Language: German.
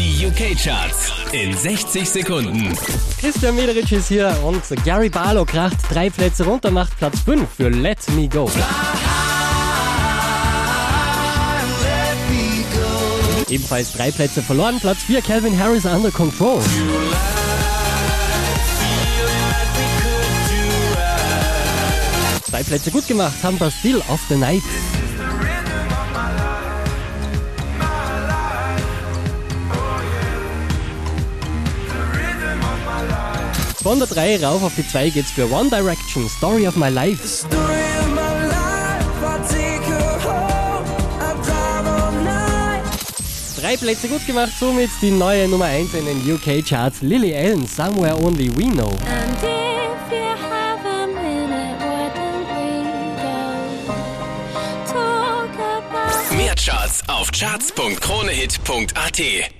Die UK-Charts in 60 Sekunden. Christian Mederich ist hier und Gary Barlow kracht drei Plätze runter, macht Platz 5 für Let Me Go. Ebenfalls drei Plätze verloren, Platz 4 Calvin Harris Under Control. Zwei Plätze gut gemacht haben Bastille of the Night. Von der 3 rauf auf die 2 geht's für One Direction, Story of My Life. Drei Plätze gut gemacht, somit die neue Nummer 1 in den UK Charts, Lily Allen, Somewhere Only We Know. Mehr Charts auf charts.kronehit.at.